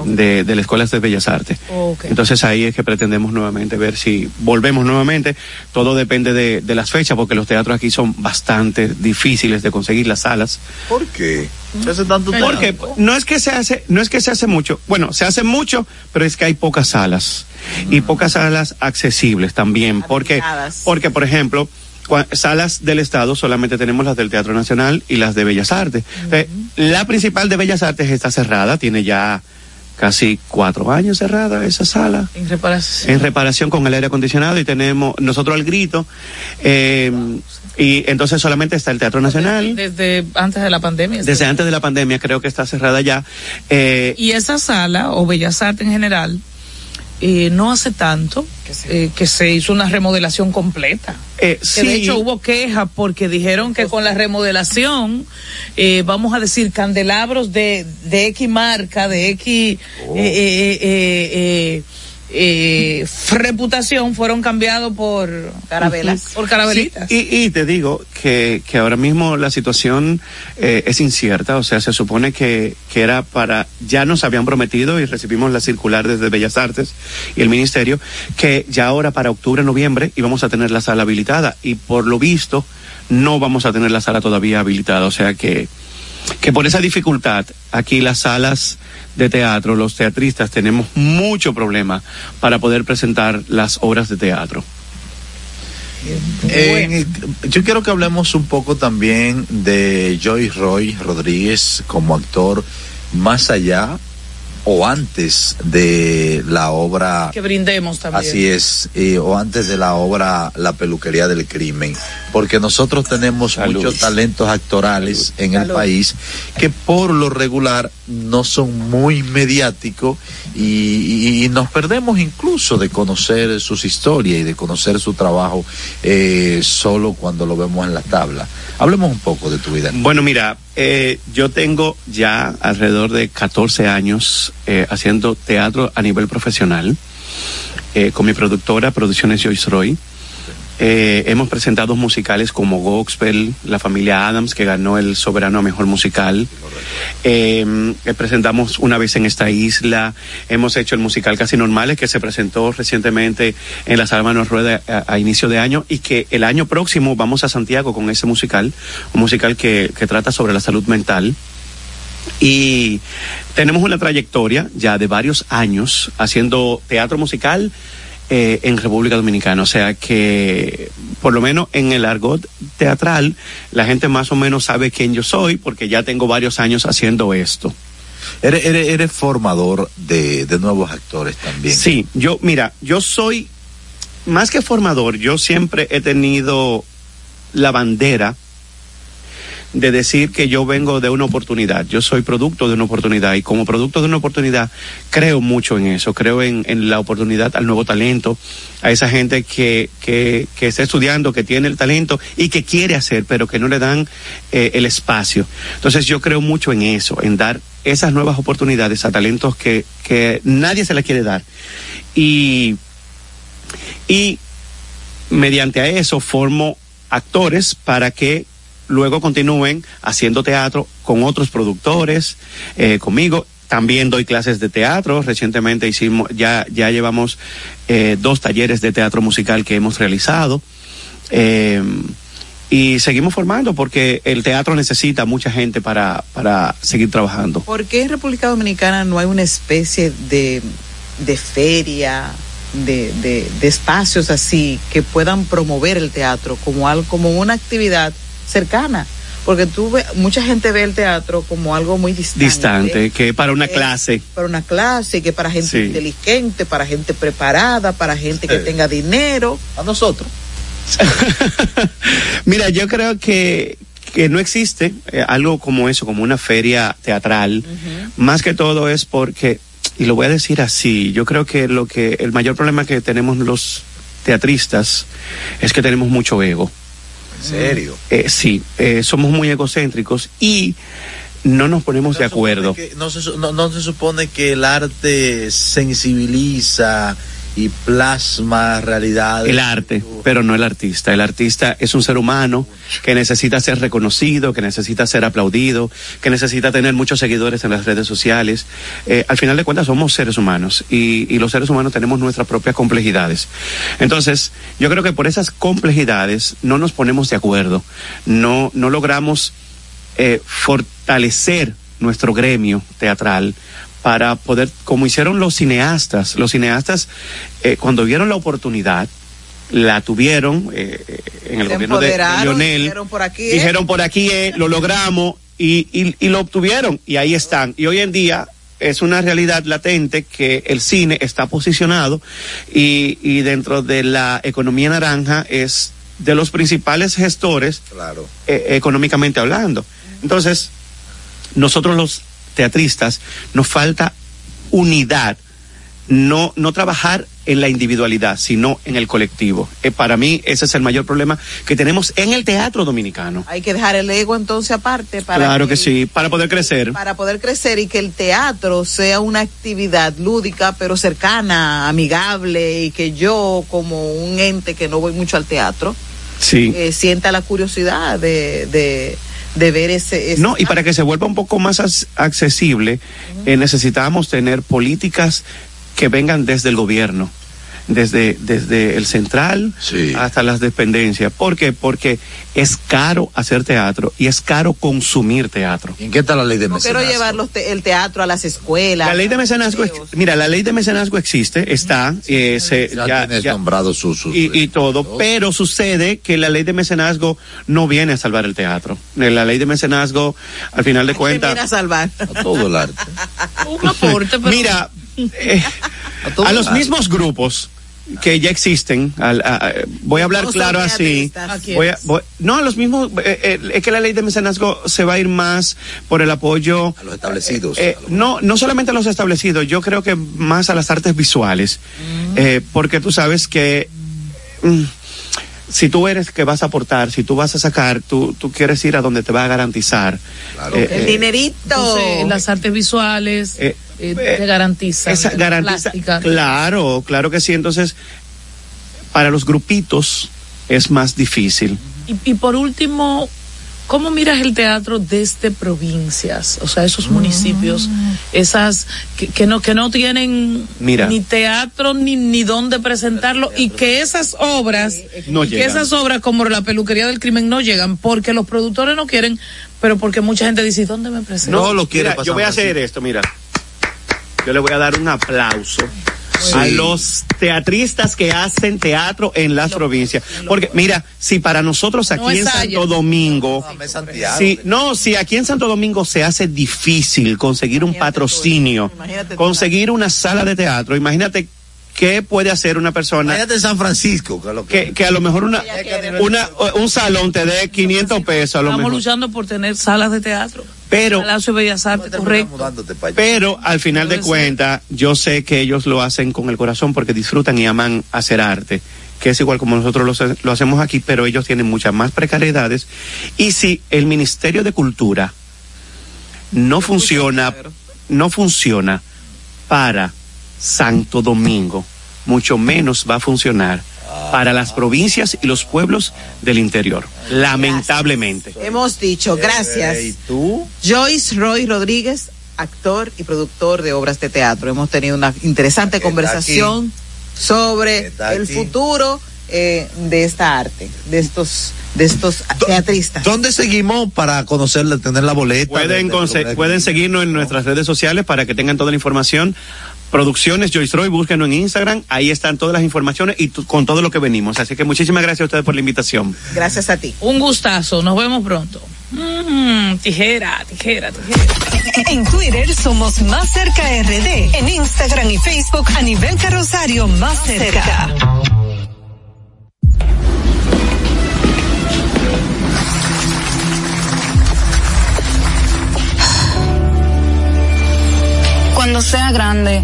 De, de la Escuela de Bellas Artes. Entonces ahí es que pretendemos nuevamente ver si volvemos nuevamente. Todo depende de, de las fechas, porque los teatros aquí son bastante difíciles de conseguir las salas. ¿Por qué? ¿Se hace tanto Porque no es que se hace, no es que se hace mucho, bueno, se hace mucho, pero es que hay pocas salas y pocas salas accesibles también, porque, porque por ejemplo, salas del Estado solamente tenemos las del Teatro Nacional y las de Bellas Artes. Eh, la principal de Bellas Artes está cerrada, tiene ya casi cuatro años cerrada esa sala En reparación. en reparación con el aire acondicionado y tenemos nosotros al grito eh, y entonces solamente está el Teatro Nacional Desde antes de la pandemia. desde antes de la pandemia creo que está cerrada ya eh, Y esa sala, o Bellas Artes en general, eh, no hace tanto eh, que se hizo una remodelación completa. Eh, Que sí. de hecho hubo queja porque dijeron que con la remodelación, eh, vamos a decir, candelabros de, de X marca, de X Oh. Eh, reputación, fueron cambiados por Carabelas. Por carabelitas. Sí, y, y te digo que, que ahora mismo la situación eh, es incierta, o sea, se supone que, que era para, ya nos habían prometido y recibimos la circular desde Bellas Artes y el Ministerio, que ya ahora para octubre, noviembre íbamos a tener la sala habilitada y por lo visto no vamos a tener la sala todavía habilitada, o sea que, que por esa dificultad aquí las salas de teatro, los teatristas tenemos mucho problema para poder presentar las obras de teatro. En- yo quiero que hablemos un poco también de Joy Roy Rodríguez como actor más allá o antes de la obra Que brindemos también. Así es, eh, o antes de la obra La peluquería del crimen, porque nosotros tenemos muchos talentos actorales en el país que por lo regular no son muy mediáticos y, y- y nos perdemos incluso de conocer sus historias y de conocer su trabajo eh, solo cuando lo vemos en la tabla. Hablemos un poco de tu vida. Bueno, mira, eh, yo tengo ya alrededor de 14 años eh, haciendo teatro a nivel profesional eh, con mi productora Producciones Joyce Roy. Eh, hemos presentado musicales como Gospel, La Familia Adams, que ganó el Soberano a Mejor Musical. Eh, eh, presentamos una vez en esta isla. Hemos hecho el musical Casi Normales, que se presentó recientemente en la Sala Rueda a, inicio de año y que el año próximo vamos a Santiago con ese musical, un musical que trata sobre la salud mental. Y tenemos una trayectoria ya de varios años haciendo teatro musical eh, en República Dominicana. O sea que, por lo menos en el argot teatral, la gente más o menos sabe quién yo soy porque ya tengo varios años haciendo esto. Eres, eres, eres formador de, de nuevos actores también. Sí, yo, mira, yo soy, más que formador, yo siempre he tenido la bandera de decir que yo vengo de una oportunidad, yo soy producto de una oportunidad y como producto de una oportunidad creo mucho en eso, creo en, en la oportunidad al nuevo talento, a esa gente que, que, que está estudiando, que tiene el talento y que quiere hacer, pero que no le dan eh, el espacio. Entonces yo creo mucho en eso, en dar esas nuevas oportunidades a talentos que, que nadie se les quiere dar. Y, y mediante a eso formo actores para que luego continúen haciendo teatro con otros productores, eh, conmigo. También doy clases de teatro. Recientemente hicimos, ya, ya llevamos eh, dos talleres de teatro musical que hemos realizado. Eh, y seguimos formando porque el teatro necesita mucha gente para, para seguir trabajando. ¿Por qué en República Dominicana no hay una especie de, de feria, de, de, de espacios así que puedan promover el teatro como algo, como una actividad cercana? Porque tú ve- mucha gente ve el teatro como algo muy distante. Distante, que para una Eh, clase. Para una clase, que para gente Sí. inteligente, para gente preparada, para gente que tenga dinero. A nosotros. Mira, yo creo que, que no existe eh, algo como eso, como una feria teatral. Más que todo es porque, y lo voy a decir así, yo creo que lo que el mayor problema que tenemos los teatristas es que tenemos mucho ego. ¿En serio? Eh, sí, eh, somos muy egocéntricos y no nos ponemos de acuerdo. Que no, se, no se supone que el arte sensibiliza y plasma realidades. El arte, pero no el artista. El artista es un ser humano que necesita ser reconocido, que necesita ser aplaudido, que necesita tener muchos seguidores en las redes sociales. Eh, al final de cuentas somos seres humanos y, y los seres humanos tenemos nuestras propias complejidades. Entonces, yo creo que por esas complejidades no nos ponemos de acuerdo, no, no logramos eh, fortalecer nuestro gremio teatral para poder, como hicieron los cineastas, los cineastas eh, cuando vieron la oportunidad, la tuvieron eh, eh, en el Se gobierno de, Lionel, dijeron por aquí, ¿eh? dijeron por aquí, eh, lo logramos y, y, y lo obtuvieron y ahí están. Y hoy en día es una realidad latente que el cine está posicionado y, y dentro de la economía naranja es de los principales gestores Claro. eh, económicamente hablando. Entonces, nosotros los teatristas nos falta unidad, no, no trabajar en la individualidad, sino en el colectivo. Eh, para mí ese es el mayor problema que tenemos en el teatro dominicano. Hay que dejar el ego entonces aparte para claro que sí, para poder crecer. para poder crecer y que el teatro sea una actividad lúdica pero cercana, amigable y que yo como un ente que no voy mucho al teatro Sí. eh, sienta la curiosidad de, de, de ver ese, ese No, y para que se vuelva un poco más accesible, eh, necesitamos tener políticas que vengan desde el gobierno, desde, desde el central hasta las dependencias. ¿Por qué? Porque es caro hacer teatro y es caro consumir teatro. ¿Y en qué está la ley de no quiero llevar los te- el teatro a las escuelas La ley de mecenazgo, mira, la ley de mecenazgo existe, está, eh, se, ya, tienes ya- nombrado sus... sus- y, y todo, pero sucede que la ley de mecenazgo no viene a salvar el teatro. Eh, La ley de mecenazgo, al final de ¿Qué cuentas, viene a salvar todo el arte. Un aporte, pero Mira, eh, a los mismos grupos que ya existen, al- a- a- voy a hablar claro así. teatristas. ¿A Voy a- voy- no, a los mismos, eh, eh, es que la ley de mecenazgo se va a ir más por el apoyo. A los establecidos. eh, no, no solamente a los establecidos, yo creo que más a las artes visuales, eh, porque tú sabes que mm, si tú eres que vas a aportar, si tú vas a sacar, tú, tú quieres ir a donde te va a garantizar. eh, el dinerito entonces, las artes visuales Eh, eh, te garantizan. esa la garantiza, plástica. claro, claro que sí. Entonces, para los grupitos es más difícil. Y, y por último, ¿cómo miras el teatro desde provincias? O sea, esos municipios, esas que, que no que no tienen Mira. ni teatro ni ni dónde presentarlo y que esas obras No y que llegan. esas obras como la peluquería del crimen no llegan porque los productores no quieren, pero porque mucha gente dice, "¿Y ¿dónde me presento? No lo pasar yo voy a así. hacer esto, mira. Yo le voy a dar un aplauso a los teatristas que hacen teatro en las provincias. Porque, mira, si para nosotros aquí No en Santo ayer. Domingo, Santiago. si, no, si aquí en Santo Domingo se hace difícil conseguir un patrocinio, conseguir una sala de teatro, imagínate qué puede hacer una persona Imagínate en San Francisco, que lo que- que, que a lo mejor una, una, un salón te dé 500 pesos a lo Estamos mejor. luchando por tener salas de teatro. Pero, pero al final de cuentas, yo sé que ellos lo hacen con el corazón porque disfrutan y aman hacer arte, que es igual como nosotros lo, lo hacemos aquí, pero ellos tienen muchas más precariedades. Y si el Ministerio de Cultura no funciona, no funciona para Santo Domingo, mucho menos va a funcionar para las provincias y los pueblos del interior, lamentablemente. hemos dicho gracias ¿Y tú? Joyce Roy Rodríguez, actor y productor de obras de teatro. Hemos tenido una interesante conversación sobre el futuro eh, de esta arte, de estos, de estos teatristas. ¿Dónde seguimos para conocerla, tener la boleta? Pueden, de- de- conse- de- pueden seguirnos en nuestras redes sociales para que tengan toda la información. Producciones Joyce Roy, búsquenos en Instagram, ahí están todas las informaciones y con todo lo que venimos. Así que muchísimas gracias a ustedes por la invitación. Gracias a ti. Un gustazo, nos vemos pronto. Mm, tijera, tijera, tijera. En Twitter somos Más Cerca RD. En Instagram y Facebook a nivel carrosario Más Cerca. Cuando sea grande,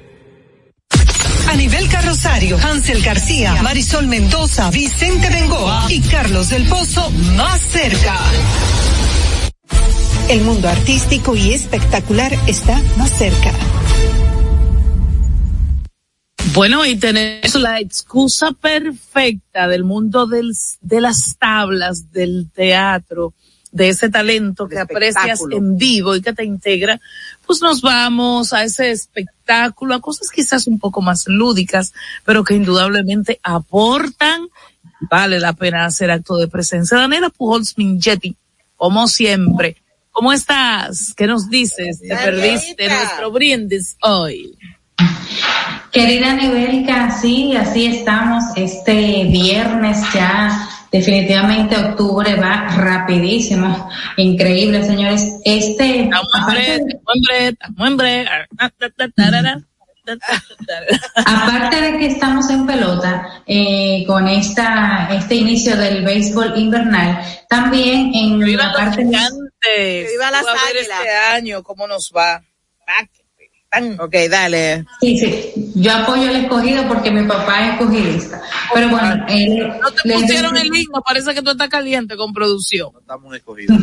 A nivel carrosario, Hansel García, Marisol Mendoza, Vicente Bengoa y Carlos del Pozo más cerca. El mundo artístico y espectacular está más cerca. Bueno, y tenemos la excusa perfecta del mundo del, de las tablas, del teatro, de ese talento que aprecias en vivo y que te integra, pues nos vamos a ese espectáculo, a cosas quizás un poco más lúdicas, pero que indudablemente aportan, vale la pena hacer acto de presencia. Daniela Pujols Mingetti, como siempre, ¿cómo estás? ¿Qué nos dices? Te perdiste nuestro brindis hoy. Querida Nebelka, sí, así estamos. Este viernes ya, definitivamente octubre va rapidísimo. Increíble, señores. Este, aparte, de que estamos en pelota, eh, con esta, este inicio del béisbol invernal, también en la parte Viva las este año, ¿cómo nos va? Ok, dale. Sí, sí. Yo apoyo el escogido porque mi papá es escogidista. Pero bueno, él, No te les pusieron decía- el himno, parece que tú estás caliente con producción. Estamos escogidos.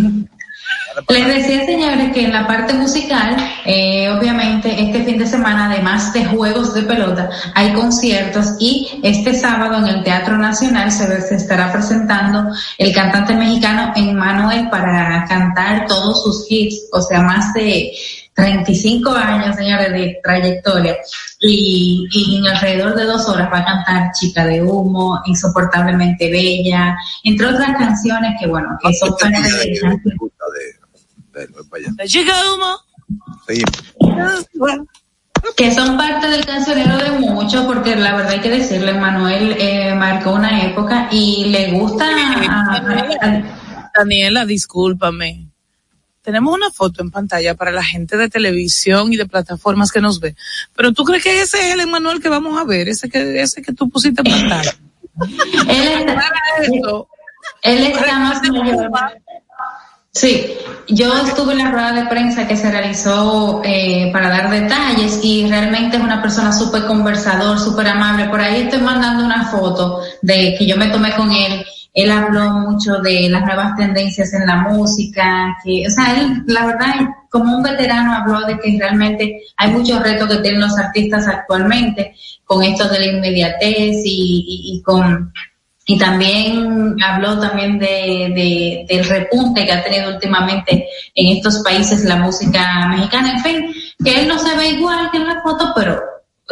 Les decía, señores, que en la parte musical, eh, obviamente, este fin de semana, además de juegos de pelota, hay conciertos y este sábado en el Teatro Nacional se, se estará presentando el cantante mexicano Emmanuel para cantar todos sus hits, o sea, más de 35 años, señores, de trayectoria. Y, y en alrededor de dos horas va a cantar Chica de Humo, Insoportablemente Bella, entre otras canciones que, bueno, que son parte de La chica de humo. que son parte del cancionero de muchos, porque la verdad hay que decirle, Manuel eh, marcó una época y le gusta a- a- Daniela, discúlpame. Tenemos una foto en pantalla para la gente de televisión y de plataformas que nos ve. Pero tú crees que ese es el Emanuel que vamos a ver, ese que, ese que tú pusiste en pantalla. él está, él está más mayor. Sí, yo estuve en la rueda de prensa que se realizó eh, para dar detalles y realmente es una persona súper conversador, súper amable. Por ahí estoy mandando una foto de que yo me tomé con él él habló mucho de las nuevas tendencias en la música, que, o sea, él, la verdad, como un veterano habló de que realmente hay muchos retos que tienen los artistas actualmente con esto de la inmediatez y, y, con y también habló también de, de, del repunte que ha tenido últimamente en estos países la música mexicana. En fin, que él no se ve igual que en la foto, pero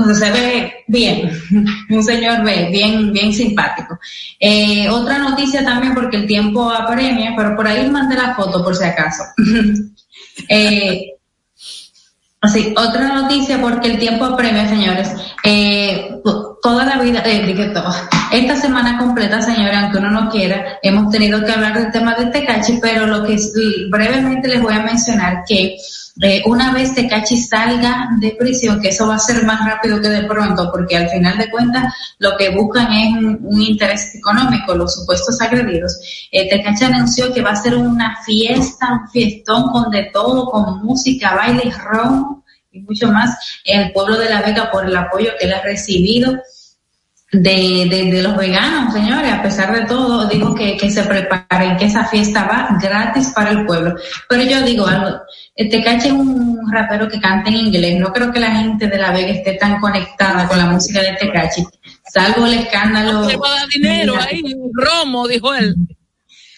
sea, se ve bien, un señor ve, bien, bien simpático. Eh, otra noticia también, porque el tiempo apremia, pero por ahí mandé la foto por si acaso. eh, así, otra noticia porque el tiempo apremia, señores. Eh, toda la vida, eh, todo. Esta semana completa, señora, aunque uno no quiera, hemos tenido que hablar del tema de Tecachi, pero lo que brevemente les voy a mencionar que eh, una vez Tecachi salga de prisión, que eso va a ser más rápido que de pronto, porque al final de cuentas lo que buscan es un, interés económico, los supuestos agredidos. Eh, Tecachi anunció que va a ser una fiesta, un fiestón con de todo, con música, baile, ron y mucho más en el pueblo de La Vega por el apoyo que él ha recibido de, de, de, los veganos, señores, a pesar de todo, digo que, que se preparen, que esa fiesta va gratis para el pueblo. Pero yo digo algo, Tecachi es un rapero que canta en inglés, no creo que la gente de La Vega esté tan conectada con la música de Tecachi, salvo el escándalo. Le va a dar dinero ahí, romo, dijo él.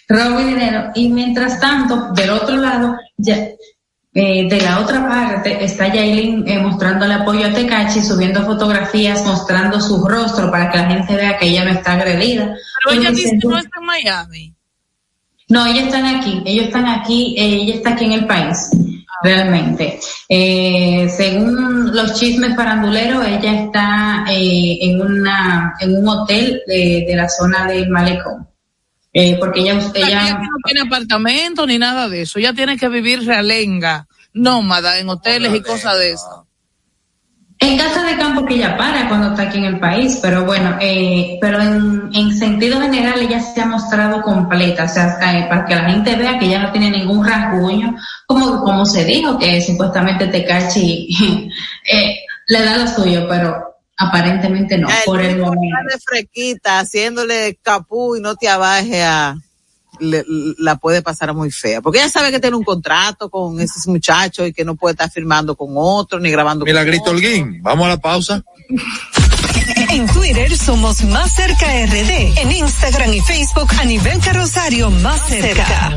Robo y dinero. Y mientras tanto, del otro lado, ya, eh, de la otra parte está Yailin eh, mostrando el apoyo a Tecachi, subiendo fotografías, mostrando su rostro para que la gente vea que ella no está agredida. Pero ella dice que no está en Miami. No, ellos están aquí, ellos están aquí, eh, ella está aquí en el país, realmente. Eh, según los chismes faranduleros, ella está eh, en una en un hotel de, de la zona del malecón. Eh, porque ella, ella no tiene apartamento ni nada de eso. Ella tiene que vivir realenga, nómada, en hoteles y cosas de eso. En casa de campo que ella para cuando está aquí en el país, pero bueno, eh, pero en, en, sentido general ella se ha mostrado completa, o sea, eh, para que la gente vea que ella no tiene ningún rasguño, como, como se dijo que supuestamente Tecachi eh, le da lo suyo, pero aparentemente no, el por el momento. de frequita, haciéndole capú y no te abaje a le, la puede pasar muy fea, porque ella sabe que tiene un contrato con ese muchacho y que no puede estar firmando con otro ni grabando Milagrito con Holguín, vamos a la pausa. En Twitter somos Más Cerca RD, en Instagram y Facebook a nivel carrosario Más Cerca.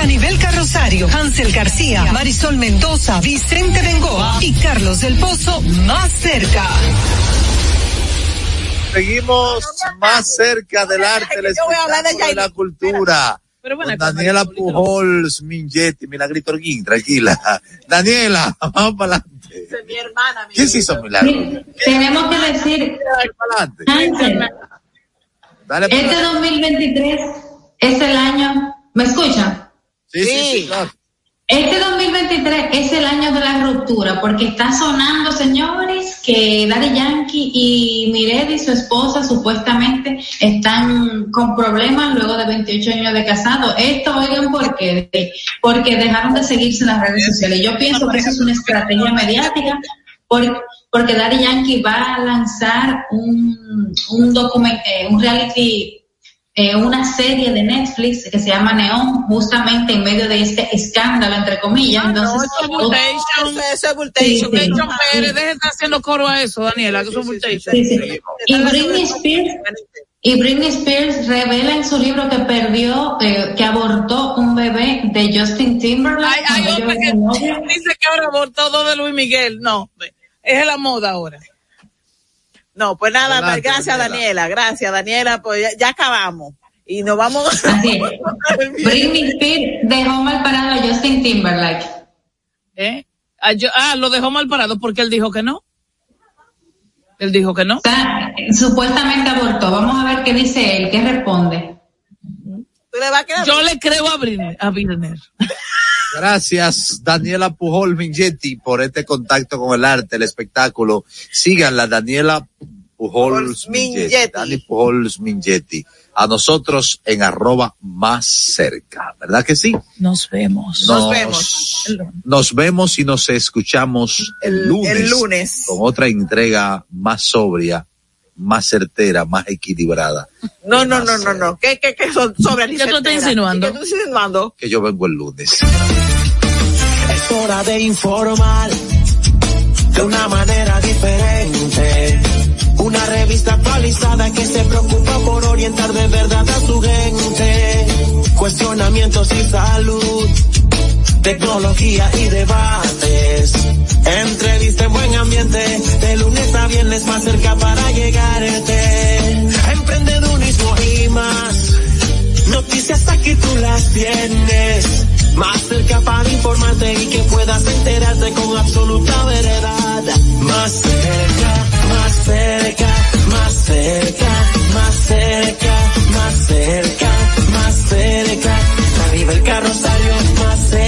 Anibel Carrosario, Hansel García, Marisol Mendoza, Vicente Bengoa y Carlos del Pozo más cerca. Seguimos más cerca del arte, el Yo voy a hablar de espectáculo y la cultura. Pero bueno, Con Daniela Pujols, Mingetti, Milagrito Orguín, tranquila. Daniela, vamos para adelante. mi hermana. ¿Qué se hizo Milagro? Tenemos que decir, Ángel, Dale para este adelante. 2023 es el año, ¿me escuchan? Sí, sí, sí, claro. Este 2023 es el año de la ruptura porque está sonando, señores, que Daddy Yankee y Miredi, su esposa, supuestamente están con problemas luego de 28 años de casado. Esto, oigan, ¿por qué? Porque dejaron de seguirse en las redes sociales. Yo pienso que eso es una estrategia mediática por- porque Daddy Yankee va a lanzar un, un documento, un reality eh, una serie de Netflix que se llama Neon, justamente en medio de este escándalo, entre comillas. Entonces, Eso es Bultation. Eso es Sí, Bultation. sí. Bultation Pérez, deje de estar haciendo coro a eso, Daniela, que es. Sí, sí. Y Britney Spears, y Britney Spears revela en su libro que perdió, eh, que abortó un bebé de Justin Timberlake. Hay, hay otra que dice que ahora abortó dos de Luis Miguel. No, es la moda ahora. No, pues nada, Adelante, gracias Daniela. Daniela, gracias Daniela, pues ya, ya acabamos. Y nos vamos. Así es. Britney Spears dejó mal parado a Justin Timberlake. ¿Eh? Ah, yo- ah, lo dejó mal parado porque él dijo que no. Él dijo que no. Supuestamente abortó. Vamos a ver qué dice él, qué responde. Yo le creo a Britney. A Britney. Gracias, Daniela Pujol Mingetti, por este contacto con el arte, el espectáculo. Síganla, Daniela Pujols Mingetti. Dani Mingetti. A nosotros en arroba más cerca, ¿verdad que sí? Nos vemos. Nos, nos vemos y nos escuchamos el, lunes, el lunes. con otra entrega más sobria, más certera, más equilibrada. No, no, no, no, no. ¿Qué, qué, qué son sobre ¿Qué tú estás insinuando? ¿Qué tú estás insinuando? Que yo vengo el lunes. Es hora de informar de una manera diferente. Una revista actualizada que se preocupa por orientar de verdad a su gente. Cuestionamientos y salud, tecnología y debates. Entrevista en buen ambiente, de lunes a viernes más cerca para llegarte. Emprendedurismo y más. Noticias aquí tú las tienes. Más cerca para informarte y que puedas enterarte con absoluta veredad. Más cerca, más cerca, más cerca, más cerca, más cerca, más cerca. Arriba el carrosario, más cerca,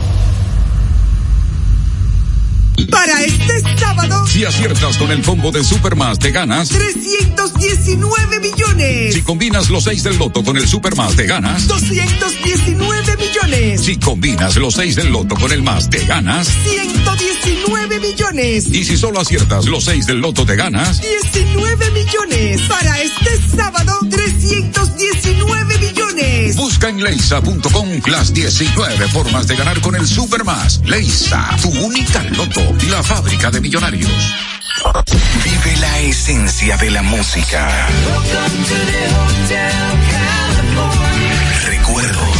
Para este sábado, Si aciertas con el combo de Supermas, te ganas. 319 millones. Si combinas los 6 del loto con el Supermas, te ganas. 219 millones. Si combinas los 6 del loto con el más, te ganas. 119 millones. Y si solo aciertas los 6 del loto, te ganas. 19 millones. Para este sábado, 319 millones. Busca en leisa.com las 19 formas de ganar con el Supermas. Leisa, tu única loto, la fábrica de millonarios. Vive la esencia de la música. Recuerdos.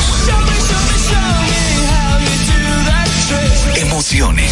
Emociones.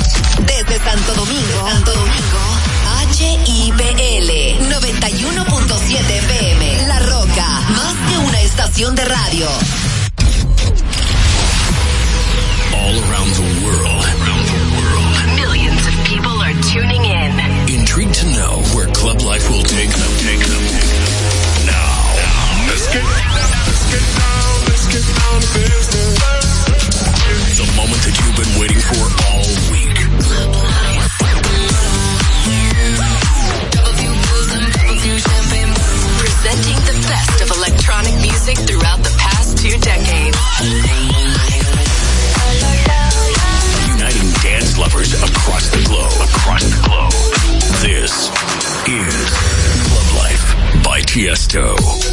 Desde Santo Domingo, Santo Domingo, HIPL 91.7 FM. La Roca, más que una estación de radio. All around the world. Millions of people are tuning in. Intrigued to know where club life will take them. Take them. Now, let's get let's get down, let's get down to business. The moment that you've been waiting for all music throughout the past two decades. Uniting dance lovers across the globe. Across the globe. This is Club Life by Tiesto.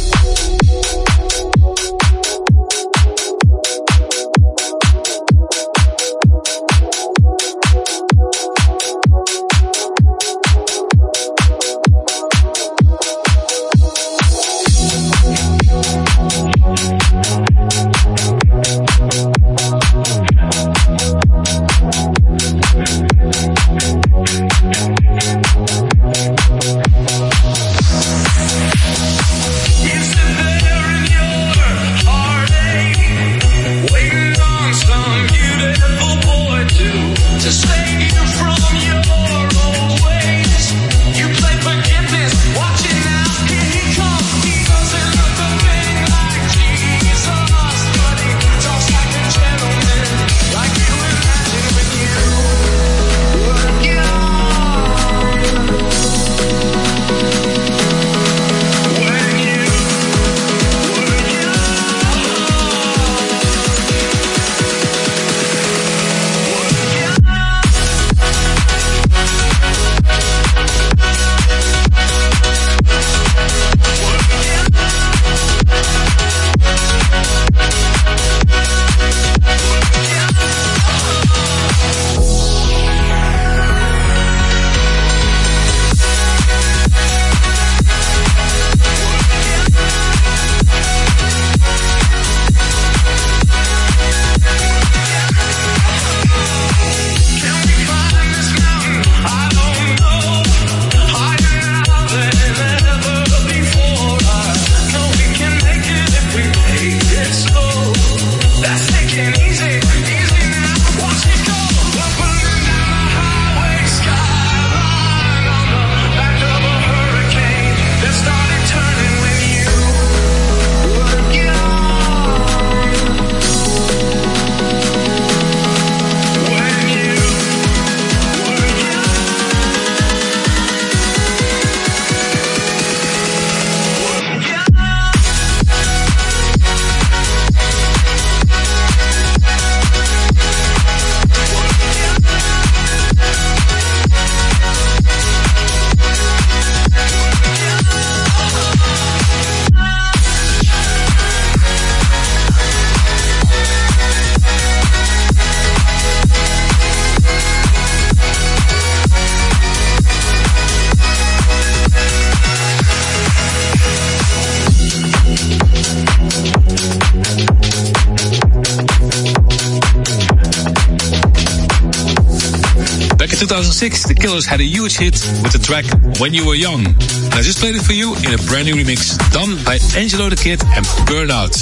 2006, the Killers had a huge hit with the track When You Were Young. And I just played it for you in a brand new remix done by Angelo the Kid and Burnout.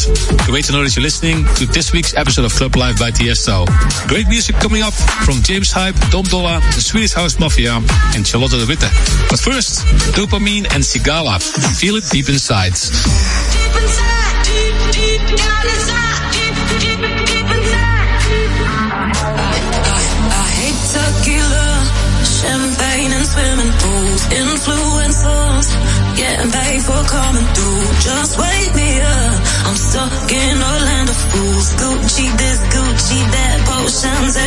Way to know that you're listening to this week's episode of Club Live by Tiesto. Great music coming up from James Hype, Dom Dolla, the Swedish House Mafia, and Charlotte de Witte. But first, Dopamine and Sigala. Feel it deep inside. Deep inside, deep, deep down inside, influencers, getting paid for coming through. Just wake me up, I'm stuck in a land of fools. Gucci this, Gucci that, potions